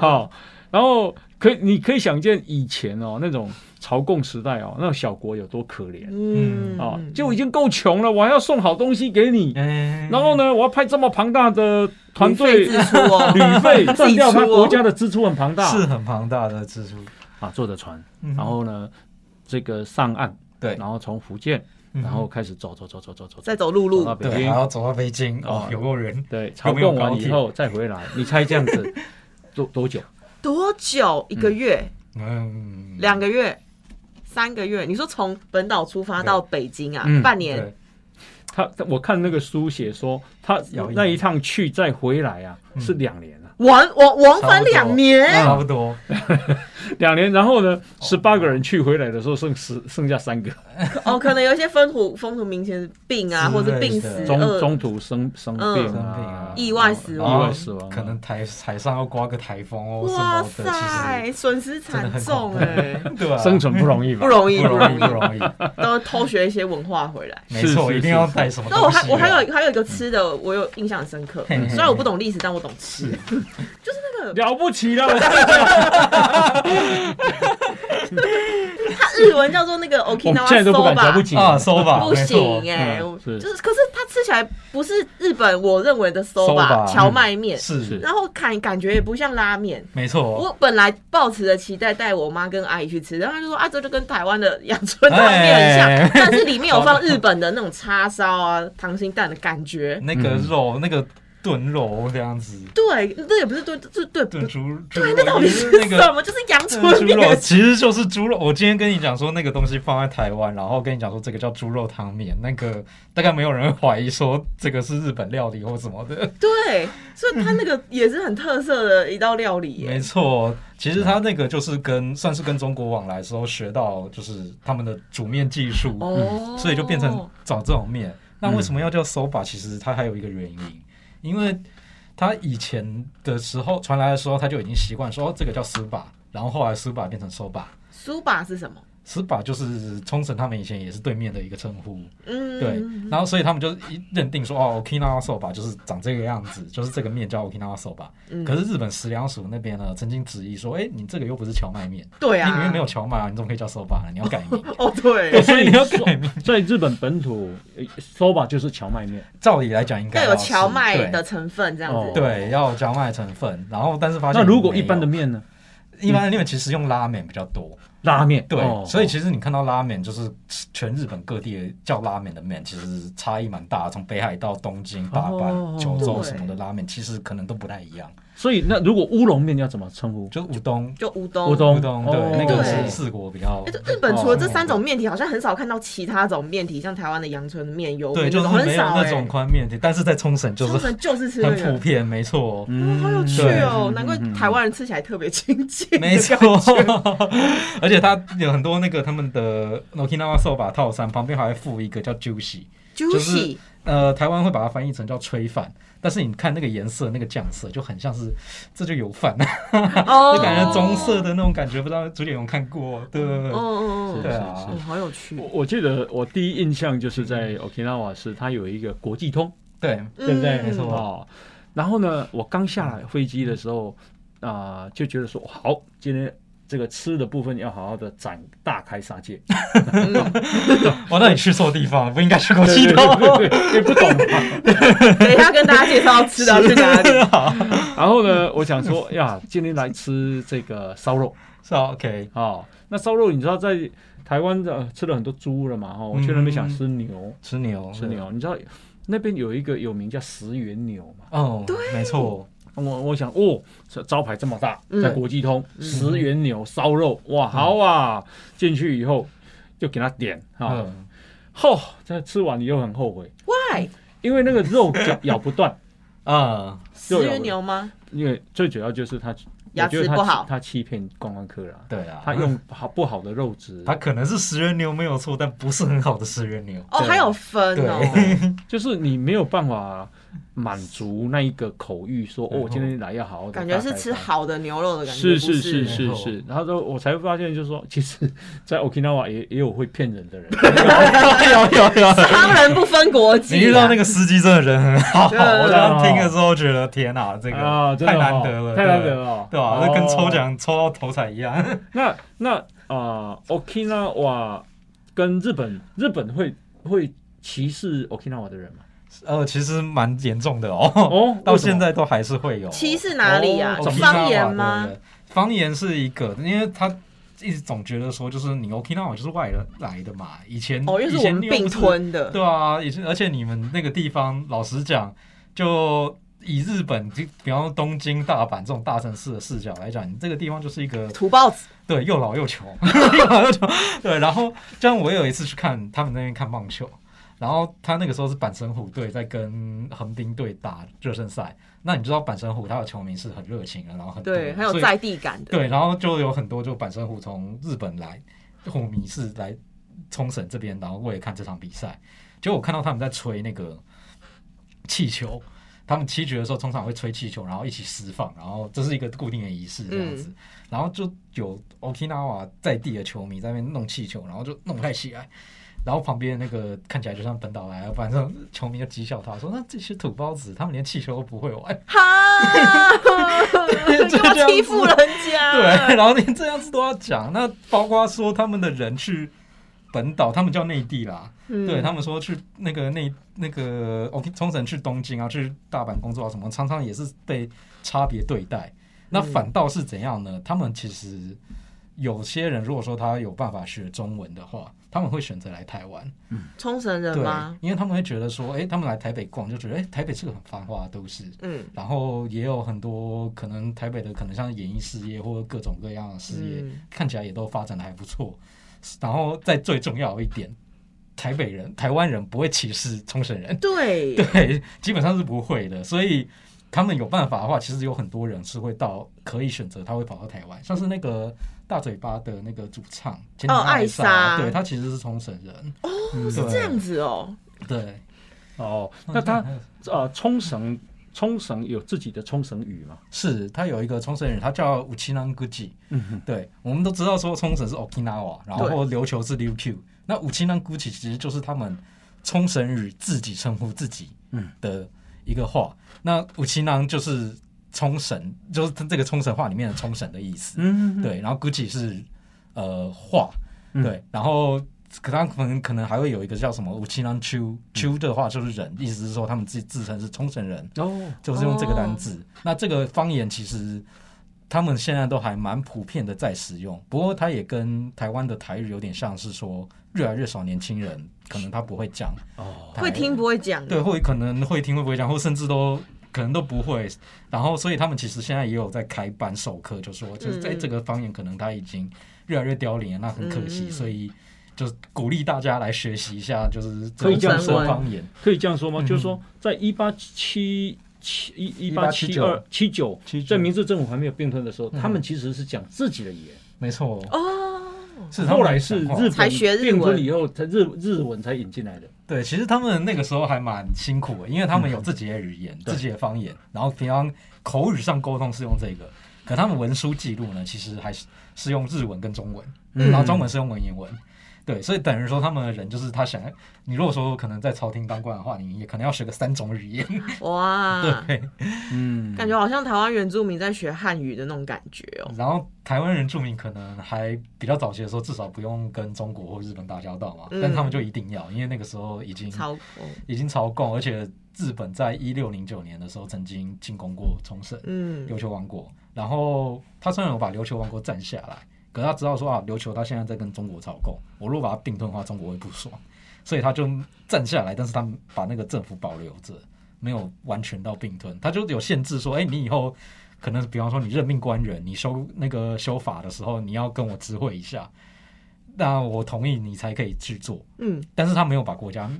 好，然后可以你可以想见以前哦那种朝贡时代哦，那种小国有多可怜。嗯。啊，就已经够穷了，我还要送好东西给你，嗯然后？呢，我要派这么庞大的团队旅费支出哦，旅费自 占掉他国家的支出很庞大，是很庞大的支出，啊，坐着船，嗯。然后呢，这个上岸，对，然后从福建，嗯。然后开始走走走走走走，再走陆路，对，走到北京。然后走到北京。哦哦，有够远，对，朝贡完以后再回来，你猜这样子 多多久？多久？一个月、嗯，两个月、三个月？你说从本岛出发到北京啊，嗯半年？对，他我看那个书写说，他要一那一趟去再回来啊，嗯是两年啊。往往往返两年，差不多，两年，然后呢，十八个人去回来的时候剩十剩下三个，哦，可能有一些风土风土明显的病啊，或者病死中饿中途生生嗯病生病啊啊，意外死亡意亡外死亡，可能台海上要刮个台风哦哇，塞，损失惨重哎、对吧？生存不容易吧？不容易，不容易，不容易，都偷学一些文化回来。没错，是一定要带什么那我东西啊。还我还有还有一个吃的，我有印象很深刻。虽然我不懂历史，但我懂吃，就是那个了不起了，它日文叫做那个 Okinawa 现在都不不 soba。起啊，收吧，不行哎、嗯是就是可是它吃起来不是日本我认为的 soba soba，荞麦面，是是然后感感觉也不像拉面。没错。我本来抱持着期待带我妈跟阿姨去吃，然后她就说啊，这就跟台湾的阳春汤面很像，哎但是里面有放日本的那种叉烧啊、溏心蛋的感觉。那个肉，那个炖肉这样子，对，那也不是炖，是炖炖猪，猪对，那到底是什那个么？就是阳猪春肉面。其实就是猪肉。我今天跟你讲说那个东西放在台湾，然后跟你讲说这个叫猪肉汤面，那个大概没有人会怀疑说这个是日本料理或什么的。对，所以它那个也是很特色的一道料理没。错，其实他那个就是跟算是跟中国往来的时候学到，就是他们的煮面技术，哦，所以就变成找这种面。那为什么要叫 soba？其实它还有一个原因，因为他以前的时候传来的时候，他就已经习惯说、这个叫苏巴然后后来苏巴变成搜巴。苏巴是什么？Soba 就是冲绳他们以前也是对面的一个称呼，嗯，对，然后所以他们就一认定说哦，Okinawa soba 就是长这个样子，就是这个面叫 Okinawa soba。嗯。可是日本食粮署那边呢，曾经质疑说，哎，你这个又不是荞麦面，对啊，你里面没有荞麦啊，你怎么可以叫 soba 呢？你要改名，哦，对，所以你要改名。所以日本本土呃，soba 就是荞麦面，照理来讲应该要有是荞麦的成分这样哦子。对，要有荞麦成分，然后但是发现那如果一般的面呢？一般的面其实用拉面比较多，拉面，对，哦所以其实你看到拉面就是全日本各地的叫拉面的面，其实差异蛮大，从北海道、东京、大哦阪、九州什么的拉面，其实可能都不太一样。所以那如果乌龙面要怎么称呼？就乌冬，就乌冬。乌冬乌冬对，哦那个是四国比较日本除了这三种面体，好像很少看到其他种面体，像台湾的阳春面、油对，就是很少没有那种哎。宽面体，但是在冲绳就是冲绳就是很普，遍，没错。嗯哦，好有趣哦！嗯难怪台湾人吃起来特别亲切。没错，而且它有很多那个他们的 Okinawa soba 套餐旁边还会附一个叫 juicy，，juicy 呃，台湾会把它翻译成叫炊饭，但是你看那个颜色、那个酱色，就很像是这就有饭，哦。就感觉棕色的那种感觉，不知道主点有看过？对。对对，嗯嗯嗯，对好有趣。我。我记得我第一印象就是在 Okinawa 是它有一个国际通，对，对不对？嗯。没错。哦，然后呢，我刚下来飞机的时候啊、就觉得说好，今天这个吃的部分要好好的展大开杀戒。哦，那你去错地方，不应该去国对对际通。对对对，也不懂嘛。等一下跟大家介绍吃的去哪里。然后呢，我想说呀，今天来吃这个烧肉是啊，OK，哦。那烧肉你知道在台湾的吃了很多猪了嘛？哈、我去那边想吃牛，吃牛，吃牛。你知道那边有一个有名叫石原牛嘛？哦，对，没错，我我想哦，这招牌这么大，嗯。在国际通十元牛烧肉，哇，好啊！进去以后就给他点啊，嗯，吼、这吃完你又很后悔，Why？因为那个肉咬 咬不断，啊，十元牛吗？因为最主要就是他牙齿不好。欺他欺骗观光客了，对啊，他用好不好的肉质，他可能是十元牛没有错，但不是很好的十元牛。哦，对还有分哦。就是你没有办法满足那一个口欲，说哦，嗯我今天来要好好的，感觉是吃。好的牛肉的感觉，是是是是是，然后说我才发现，就是说，其实，在 Okinawa 也也有会骗人的人，有有有，商人不分国籍啊。你遇到那个司机真的人很好，我刚刚听的时候觉得天哪，这啊，个太难得了，太难得了哦，对吧？哦那跟抽。奖抽到头彩一样。那那啊，Okinawa 跟日本，日本会会歧视 Okinawa 的人吗？呃，其实蛮严重的哦，哦，到现在都还是会有歧视哪里啊方言吗？对对方言是一个，因为他一直总觉得说，就是你 Okinawa 就是外人来的嘛，以前哦，又是以我们并前你又不是吞的。对啊，以前而且你们那个地方，老实讲，就以日本，就比方说东京、大阪这种大城市的视角来讲，你这个地方就是一个土包子，对又老又穷，又老又穷。对，然后像我有一次去看他们那边看棒球，然后他那个时候是板神虎队在跟横滨队打热身赛，那你知道板神虎他的球迷是很热情的，然后很多对，很有在地感的。对，然后就有很多就板神虎从日本来虎迷是来冲绳这边，然后为了看这场比赛。结果我看到他们在吹那个气球，他们七局的时候通常会吹气球，然后一起释放，然后这是一个固定的仪式这样子。然后就有 Okinawa 在地的球迷在那边弄气球，然后就弄不太起来。然后旁边那个看起来就像本岛来，反正球迷就讥笑他说：“那这些土包子，他们连气球都不会玩。”哈，干嘛欺负人家？对，然后连这样子都要讲，那包括说他们的人去本岛，他们叫内地啦，嗯对他们说去那个内那个 OK 冲绳去东京啊，去大阪工作啊什么，常常也是被差别对待。那反倒是怎样呢？他们其实有些人如果说他有办法学中文的话，他们会选择来台湾。嗯冲绳人对吗？，因为他们会觉得说，哎、他们来台北逛，就觉得哎、诶台北是个很繁华的都市。嗯然后也有很多可能台北的可能像演艺事业或者各种各样的事业，嗯看起来也都发展的还不错。然后再最重要一点，台北人、台湾人不会歧视冲绳人，对，对，基本上是不会的。所以他们有办法的话，其实有很多人是会到可以选择，他会跑到台湾，像是那个大嘴巴的那个主唱，哦爱艾莎对他其实是冲绳人，哦，嗯是这样子哦。对。哦，那他呃，冲绳冲绳有自己的冲绳语嘛？是他有一个冲绳语，他叫武七南 Gucci。嗯，对，我们都知道说冲绳是 Okinawa，然后琉球是 Ryukyu。那武七南 Gucci 其实就是他们冲绳语自己称呼自己嗯的一个话。那武七南就是冲绳，就是它这个冲绳话里面的冲绳的意思。嗯，对，然后 Gucci 是呃话，嗯对，然后可他可能可能还会有一个叫什么武七南秋秋的话就是人，意思是说他们自己自称是冲绳人。哦，就是用这个单字。那这个方言其实他们现在都还蛮普遍的在使用，不过它也跟台湾的台语有点像是说，越来越少年轻人可能他不会讲，哦，台会听不会讲，对，会可能会听会不会讲，或甚至都。可能都不会，然后所以他们其实现在也有在开班授课，就说就是在嗯这个方言可能他已经越来越凋零了，那很可惜，嗯所以就鼓励大家来学习一下，就是可以这样说方言。可以这样说吗？嗯就是说，在一八七七一一八七二七九，79在明治政府还没有并吞的时候，嗯。他们其实是讲自己的语言。没错，哦，是后来是日本才学日文。并吞以后，才日日文才引进来的。对，其实他们那个时候还蛮辛苦的，因为他们有自己的语言、对自己的方言，然后平常口语上沟通是用这个，可他们文书记录呢，其实还是是用日文跟中文，嗯然后中文是用文言文。对，所以等于说他们的人就是他想，你如果说可能在朝廷当官的话，你也可能要学个三种语言。哇，对，嗯，感觉好像台湾原住民在学汉语的那种感觉哦。然后台湾原住民可能还比较早期的时候，至少不用跟中国或日本打交道嘛，嗯但他们就一定要，因为那个时候已经超哦已经朝贡，而且日本在一六零九年的时候曾经进攻过冲绳嗯琉球王国，然后他虽然有把琉球王国占下来，可是他知道说啊，琉球他现在在跟中国朝贡，我如果把它并吞的话，中国会不爽，所以他就站下来，但是他们把那个政府保留着，没有完全到并吞，他就有限制说，哎、你以后可能比方说你任命官员，你修那个修法的时候，你要跟我知会一下，那我同意你才可以去做，嗯，但是他没有把国家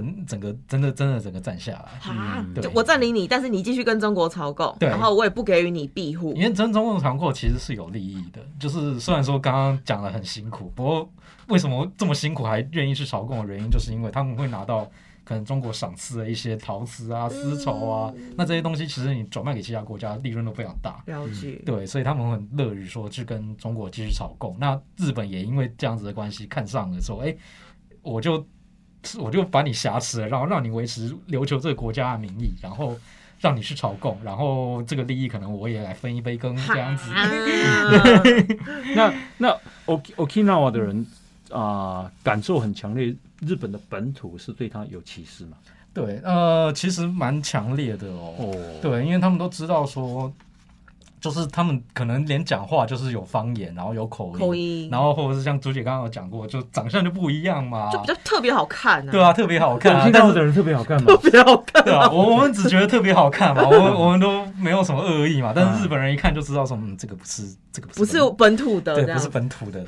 整整个真的真的整个占下来。啊我占领你，但是你继续跟中国朝贡，然后我也不给予你庇护因。为真中共团购其实是有利益的，就是虽然说刚刚讲的很辛苦，不过为什么这么辛苦还愿意去朝贡的原因，就是因为他们会拿到可能中国赏赐的一些陶瓷啊、丝绸啊，那这些东西其实你转卖给其他国家利润都非常大。了解，对，所以他们很乐于说去跟中国继续朝贡。那日本也因为这样子的关系看上了，说，哎、我就我就把你挟持了，然后让你维持琉球这个国家的名义，然后让你去朝贡，然后这个利益可能我也来分一杯羹这样子。啊那那 Ok Okinawa 的人啊、感受很强烈，日本的本土是对他有歧视嘛？对，呃，其实蛮强烈的哦。哦，对，因为他们都知道说，就是他们可能连讲话就是有方言，然后有口音，口音，然后或者是像朱姐刚刚有讲过，就长相就不一样嘛，就比较特别好看啊，对啊，特别好看、啊，但是的人特别好看嘛？特别好看。对啊，我我们只觉得特别好看嘛，我们我们都没有什么恶意嘛，但是日本人一看就知道说，嗯，这个不是这个不是本本土的对，不是。本土的，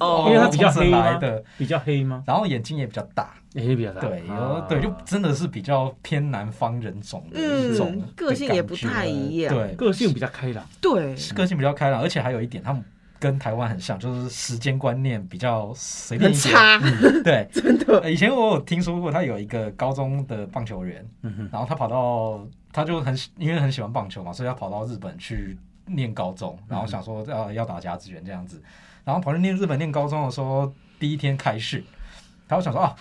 哦。因为他比较黑的，比较黑吗？然后眼睛也比较大，也比较大。对，有啊对，就真的是比较偏南方人种的一种嗯个性也不太一样对，个性比较开朗。对，个性比较开朗，而且还有一点，他们跟台湾很像，就是时间观念比较随便一点。很差，对，真的。呃以前我有听说过，他有一个高中的棒球员，嗯，然后他跑到，他就很喜因为很喜欢棒球嘛，所以他跑到日本去念高中，然后想说要要打甲子园这样子，然后跑去念日本念高中的时候，第一天开训，然后想说啊。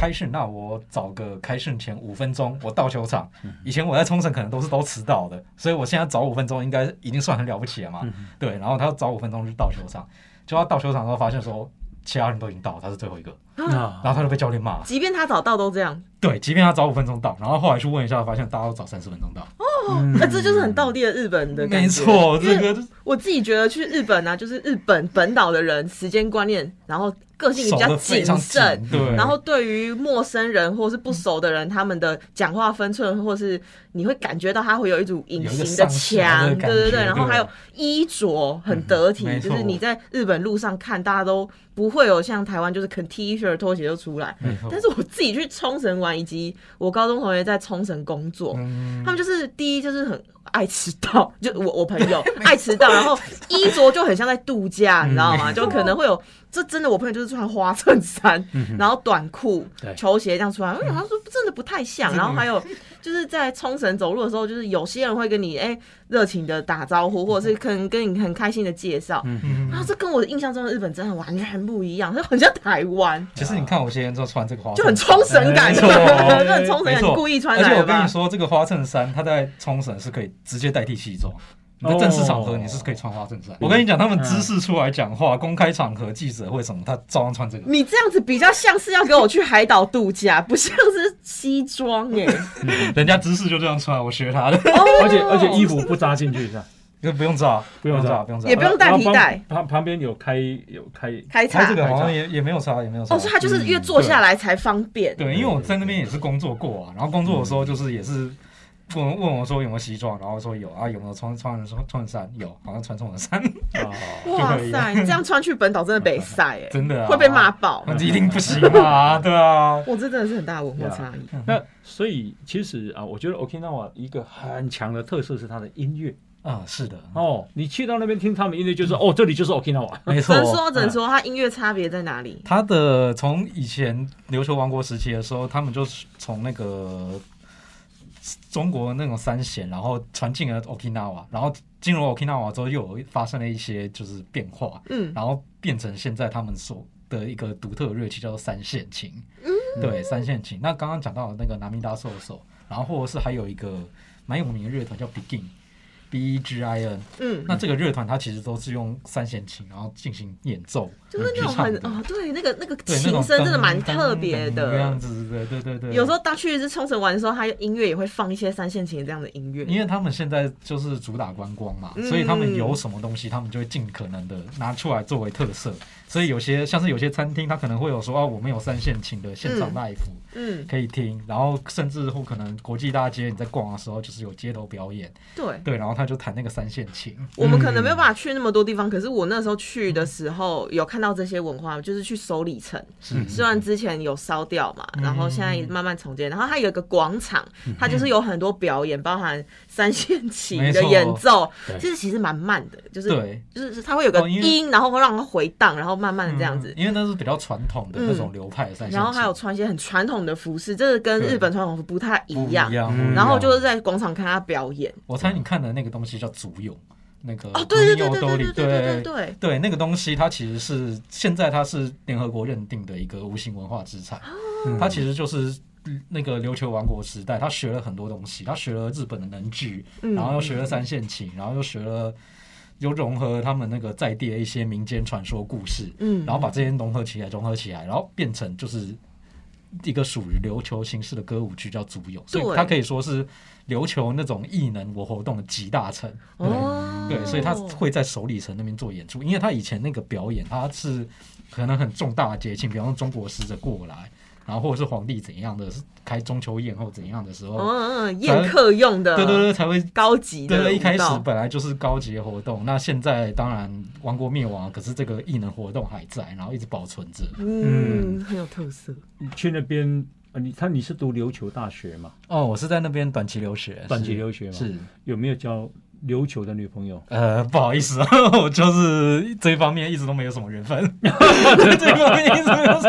开训，那我找个开训前五分钟，我到球场。以前我在冲绳可能都是都迟到的，所以我现在早五分钟应该已经算很了不起了嘛。嗯对，然后他早五分钟就到球场，就他到球场之后发现说，其他人都已经到，他是最后一个，啊然后他就被教练骂。即便他早到都这样，对，即便他早五分钟到，然后后来去问一下，发现大家都早三十分钟到。哦那这就是很道地的日本的感觉。没错，这个我自己觉得去日本啊，就是日本本岛的人时间观念，然后个性也比较谨慎，，对，然后对于陌生人或是不熟的人，他们的讲话分寸，或是你会感觉到他会有一组隐形的有一个上下腔，的对对对，然后还有衣着很得体，嗯就是你在日本路上看，大家都不会有像台湾就是肯 T 恤拖鞋就出来。但是我自己去冲绳玩，以及我高中同学在冲绳工作，嗯他们就是第一就是很爱迟到，就我我朋友 爱迟到，然后衣着就很像在度假，你知道吗？就可能会有这真的我朋友就是穿花衬衫，然后短裤、球鞋这样出来，我想他说真的不太像。然后还有就是在冲绳走路的时候，就是有些人会跟你哎热情的打招呼，或者是可能跟你很开心的介绍，嗯。然后这跟我的印象中的日本真的完全不一样，就很像台湾。其实你看我现在就穿这个花，就很冲绳感，就没错。很冲绳感，你故意穿而且？我跟你说，这个花衬衫它在冲绳是可以直接代替西装。你在正式场合哦你是可以穿花衬衫。我跟你讲，他们知识出来讲话，公开场合、记者会什么，他照样穿这个。你这样子比较像是要给我去海岛度假，不像是西装哎、人家知识就这样穿，我学他的，而且而且衣服不扎进去是吧？就不用扎，不用照照，不用照也。不用带皮带旁旁旁边有开有开，开叉他这个好像也也没有差，也没有差。哦，所以他就是越坐下来才方便。对，因为我在那边也是工作过啊，然后工作的时候就是也是问问我说有没有西装，然后说有啊，有没有穿穿穿穿衫？有，好像穿冲绳衫，啊，哇塞，你这样穿去本岛真的北晒哎，真的啊会被骂爆。那一定不行啊，对啊，我这真的是很大的文化差异。那所以其实啊，我觉得 Okinawa 一个很强的特色是它的音乐啊，是的，哦。你去到那边听他们音乐，就是哦，这里就是 Okinawa。没错只能。说，只能说，它音乐差别在哪里？它的从以前琉球王国时期的时候，他们就是从那个中国那种三弦，然后传进了 Okinawa，然后进入 Okinawa 之后，又有发生了一些就是变化，嗯，然后变成现在他们所的一个独特的乐器叫做三线琴。对，三线琴。那刚刚讲到那个南米达兽手，然后或者是还有一个蛮有名的乐团叫 Begin。B E G I N，嗯，那这个乐团它其实都是用三弦琴，然后进行演奏，就是那种很哦，对，那个那个琴声真的蛮特别噔噔这样。子，对对对对。有时候当去一次冲绳玩的时候，它音乐也会放一些三线琴这样的音乐。因为他们现在就是主打观光嘛，嗯所以他们有什么东西，他们就会尽可能的拿出来作为特色。所以有些像是有些餐厅，他可能会有说啊，我们有三线琴的现场嗯 live 嗯，可以听，然后甚至或可能国际大街你在逛的时候，就是有街头表演，对。对，然后他就弹那个三线琴。我们可能没有办法去那么多地方，可是我那时候去的时候有看到这些文化，就是去首里城，是虽然之前有烧掉嘛，嗯。然后现在慢慢重建，然后它有一个广场，它就是有很多表演，包含三线琴的演奏对，其实其实蛮慢的，就是对，就是它会有个音，然后会让它回荡，然后慢慢的这样子嗯。因为那是比较传统的那种流派然后还有穿一些很传统的服饰，这个跟日本传统服不太一样。然后就是在广场看他表演。我猜你看的那个东西叫足泳，那个哦，对对对对对对对对对对，那个东西它其实是现在它是联合国认定的一个无形文化资产，哦它其实就是那个琉球王国时代，他学了很多东西，他学了日本的能剧，嗯然后又学了三线琴，然后又学了。又融合他们那个在地的一些民间传说故事，嗯。然后把这些融合起来，融合起来，然后变成就是一个属于琉球形式的歌舞剧，叫足友，所以对。它可以说是琉球那种艺能我活动的集大成。哦，对，所以他会在首里城那边做演出，因为他以前那个表演，他是可能很重大的节庆，比方说中国使者过来，然然后或者是皇帝怎样的是开中秋宴或怎样的时候，嗯嗯，宴客用的，对对对，才会高级。对，一开始本来就是高级的活动，那现在当然王国灭亡，可是这个异能活动还在，然后一直保存着。嗯，很有特色。你去那边，呃你他你是读琉球大学嘛？哦，我是在那边短期留学，短期留学嘛？是。有没有交琉球的女朋友？呃，不好意思啊，我就是这一方面一直都没有什么缘分，这方面一直没有什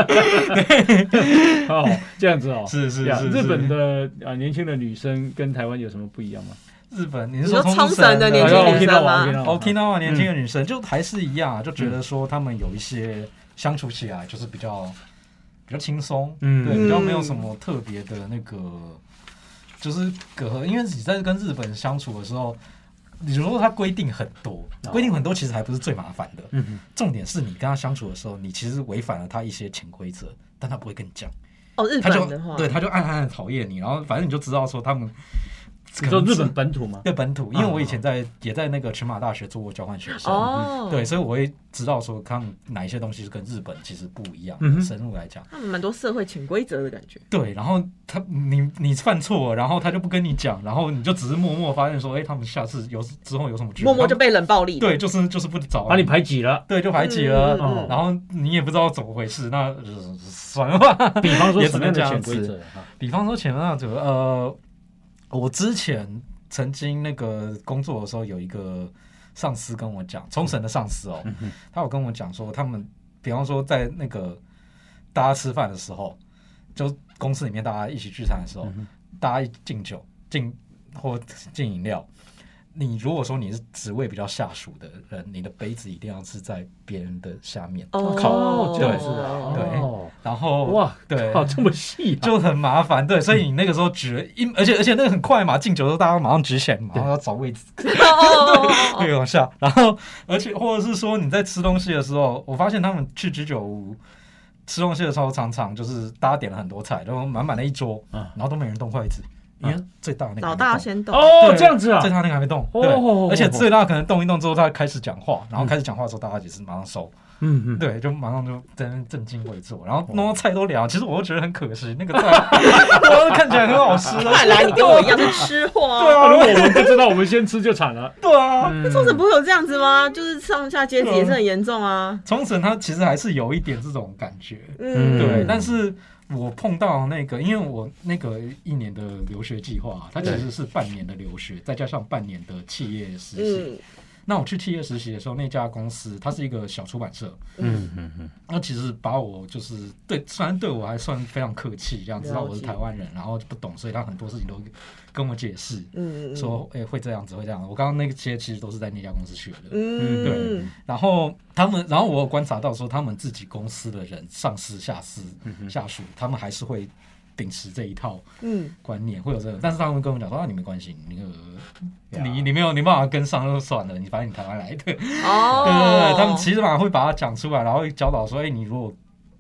么。哦，这样子哦，是是是呀日本的啊年轻的女生跟台湾有什么不一样吗？日本，你是说冲冲绳的年轻女生吗 Okinawa，Okinawa Okinawa 年轻的女生就还是一样啊，就觉得说她们有一些相处起来就是比较比较轻松，嗯。对，嗯。比较没有什么特别的那个就是隔阂，因为你在跟日本相处的时候。你说它规定很多，规定很多其实还不是最麻烦的，嗯重点是你跟他相处的时候，你其实违反了他一些潜规则，但他不会跟你讲，哦，日他就本的话，对他就暗暗的讨厌你，然后反正你就知道说他们你说日本本土吗？对本土，因为我以前在也在那个群马大学做过交换学生，哦，对，，所以我会知道说，看哪一些东西是跟日本其实不一样。嗯哼深入来讲，他们蛮多社会潜规则的感觉。对，然后他你你犯错，然后他就不跟你讲，然后你就只是默默发现说，哎，他们下次有之后有什么举动默默就被冷暴力。对，就是就是不找把你，排挤了。对，就排挤了，嗯嗯嗯然后你也不知道怎么回事，那呃算了吧。比方说也只什么样的能这样子潜规则啊？比方说潜规则，呃，我之前曾经那个工作的时候，有一个上司跟我讲，冲绳的上司哦，他有跟我讲说，他们比方说在那个大家吃饭的时候，就公司里面大家一起聚餐的时候，大家一敬酒、敬或敬饮料。你如果说你是职位比较下属的人，你的杯子一定要是在别人的下面，哦，靠，对对哦。然后哇，对靠，这么细啊，就很麻烦，对，所以你那个时候举，一而且而且那个很快嘛，敬酒的时候大家马上举起来，马上要找位置，哦。对，往下，然后而且或者是说你在吃东西的时候，我发现他们去居酒屋吃东西的时候，常常就是大家点了很多菜，然后满满的一桌，嗯。然后都没人动筷子，因为最大那个老大先动。哦，这样子啊？最，大那个还没动，哦对，而且最大可能动一动之后，他开始讲话，然后开始讲话的时候，大家也是马上收，嗯嗯，对，就马上就在那边正襟危坐，然后弄到菜都凉，其实我又觉得很可惜，那个菜 哇看起来很好吃 的，看来你跟我一样是吃货。对啊如果我们不知道，我们先吃就惨了。对啊，那冲绳不会有这样子吗？就是上下阶级也是很严重啊。冲绳它其实还是有一点这种感觉，嗯，对，嗯但是我碰到那个，因为我那个一年的留学计划，它其实是半年的留学，再加上半年的企业实习。嗯，那我去企业实习的时候，那家公司它是一个小出版社，嗯嗯嗯，那其实把我就是对，虽然对我还算非常客气，这样知道我是台湾人，然后不懂，所以他很多事情都跟我解释，嗯嗯，说哎、会这样子，会这样。我刚刚那些其实都是在那家公司学的。嗯，对然后他们，然后我有观察到说，他们自己公司的人，上司、下司、下属，他们还是会秉持这一套嗯，观念，会有这个。但是他们跟我讲说，啊，你没关系，你那呀个你你没有你没办法跟上就算了，你反正你台湾来的，对对哦，对，他们其实马会把它讲出来，然后教导说，哎，你如果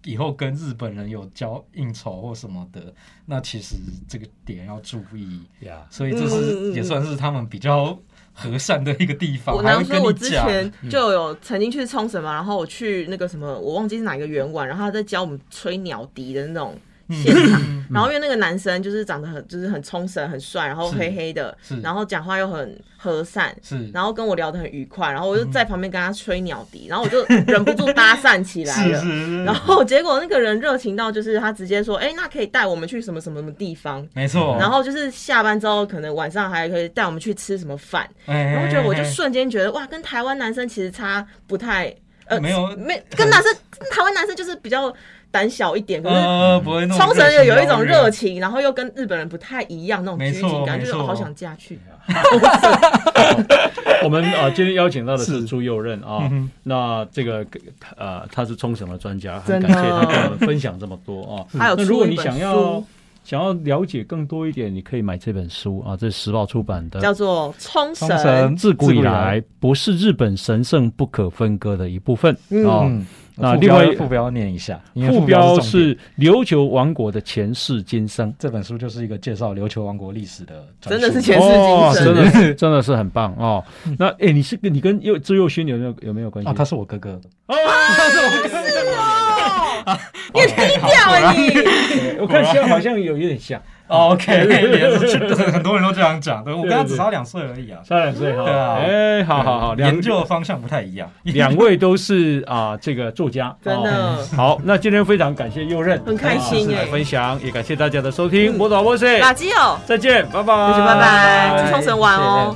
以后跟日本人有交应酬或什么的，那其实这个点要注意。呀，所以这是嗯也算是他们比较和善的一个地方，我还会能说，我之跟你讲。前就有曾经去冲绳嘛，然后我去那个什么，我忘记是哪一个圆玩，然后他在教我们吹鸟笛的那种现场。嗯 然后因为那个男生就是长得很就是很冲绳很帅，然后黑黑的，然后讲话又很和善，是然后跟我聊得很愉快，然后我就在旁边跟他吹鸟笛，然后我就忍不住搭讪起来了。然后结果那个人热情到，就是他直接说：“哎、那可以带我们去什么什么什么地方。”没错。然后就是下班之后，可能晚上还可以带我们去吃什么饭。然然后觉得我就瞬间觉得哇，跟台湾男生其实差不太呃没有没跟男生台湾男生就是比较胆小一点，可是冲绳也有一种热情情，然后又跟日本人不太一样那种拘谨感，就好想嫁去。我们啊、今天邀请到的是是。朱佑任啊嗯，那这个呃他是冲绳的专家，很感谢他跟我们分享这么多啊。还有那如果你想要书想要了解更多一点，你可以买这本书啊，这是时报出版的叫做冲绳冲绳自古以来不是日本神圣不可分割的一部分嗯。哦。嗯，那另外副标念一下，副标是琉球王国的前世今生，这本书就是一个介绍琉球王国历史的真的是前世哦，今生。真的是真的是。很棒哦。那哎，你是你跟佑朱佑勋有没有有没有关系？哦，他是我哥哥，哦，他是哦，你很低调啊你。我看像好像有有点像，OK，也是很多人都这样讲。对我跟他只差两岁而已啊，差两岁哈。对啊。哎，好好好，两研究的方向不太一样。两位都是啊，这个作家，真的。哦好，那今天非常感谢右任，很开心哎。分享，也感谢大家的收听，我导播是，垃圾哦。再见，拜拜，拜拜，去冲绳玩哦。